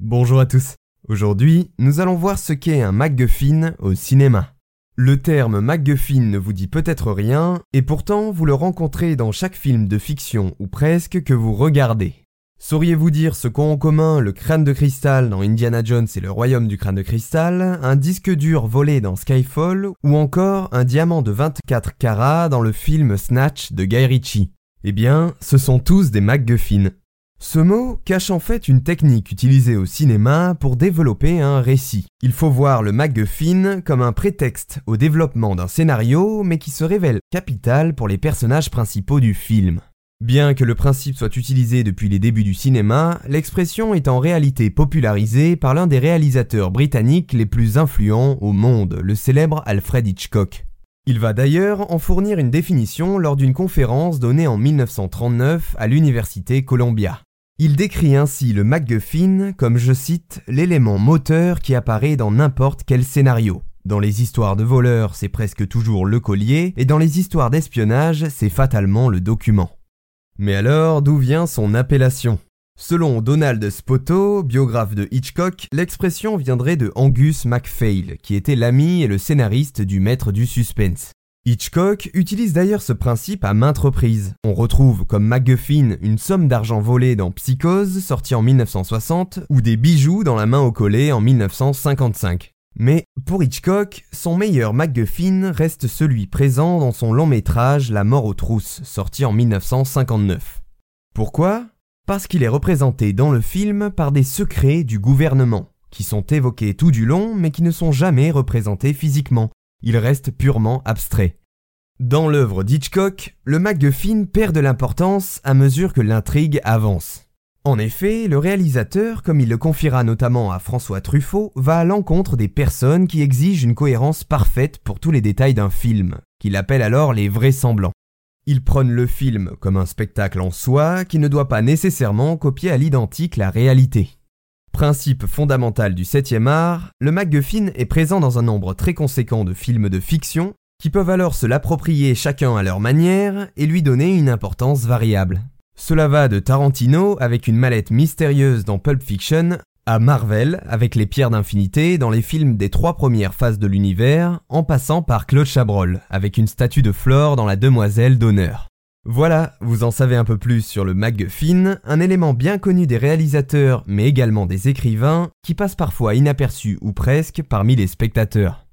Bonjour à tous. Aujourd'hui, nous allons voir ce qu'est un MacGuffin au cinéma. Le terme MacGuffin ne vous dit peut-être rien, et pourtant vous le rencontrez dans chaque film de fiction ou presque que vous regardez. Sauriez-vous dire ce qu'ont en commun le crâne de cristal dans Indiana Jones et le royaume du crâne de cristal, un disque dur volé dans Skyfall, ou encore un diamant de 24 carats dans le film Snatch de Guy Ritchie? Eh bien, ce sont tous des MacGuffins. Ce mot cache en fait une technique utilisée au cinéma pour développer un récit. Il faut voir le MacGuffin comme un prétexte au développement d'un scénario, mais qui se révèle capital pour les personnages principaux du film. Bien que le principe soit utilisé depuis les débuts du cinéma, l'expression est en réalité popularisée par l'un des réalisateurs britanniques les plus influents au monde, le célèbre Alfred Hitchcock. Il va d'ailleurs en fournir une définition lors d'une conférence donnée en 1939 à l'Université Columbia. Il décrit ainsi le MacGuffin comme, je cite, l'élément moteur qui apparaît dans n'importe quel scénario. Dans les histoires de voleurs, c'est presque toujours le collier, et dans les histoires d'espionnage, c'est fatalement le document. Mais alors, d'où vient son appellation? Selon Donald Spoto, biographe de Hitchcock, l'expression viendrait de Angus MacPhail, qui était l'ami et le scénariste du maître du suspense. Hitchcock utilise d'ailleurs ce principe à maintes reprises. On retrouve comme MacGuffin une somme d'argent volée dans Psychose, sorti en 1960, ou des bijoux dans la main au collet en 1955. Mais pour Hitchcock, son meilleur MacGuffin reste celui présent dans son long métrage La mort aux trousses, sorti en 1959. Pourquoi? Parce qu'il est représenté dans le film par des secrets du gouvernement, qui sont évoqués tout du long mais qui ne sont jamais représentés physiquement, il reste purement abstrait. Dans l'œuvre d'Hitchcock, le MacGuffin perd de l'importance à mesure que l'intrigue avance. En effet, le réalisateur, comme il le confiera notamment à François Truffaut, va à l'encontre des personnes qui exigent une cohérence parfaite pour tous les détails d'un film, qu'il appelle alors les vraisemblants. Il prône le film comme un spectacle en soi qui ne doit pas nécessairement copier à l'identique la réalité. Principe fondamental du 7e art, le MacGuffin est présent dans un nombre très conséquent de films de fiction qui peuvent alors se l'approprier chacun à leur manière et lui donner une importance variable. Cela va de Tarantino avec une mallette mystérieuse dans Pulp Fiction à Marvel avec les pierres d'infinité dans les films des trois premières phases de l'univers, en passant par Claude Chabrol avec une statue de Flore dans La Demoiselle d'honneur. Voilà, vous en savez un peu plus sur le MacGuffin, un élément bien connu des réalisateurs mais également des écrivains qui passe parfois inaperçu ou presque parmi les spectateurs.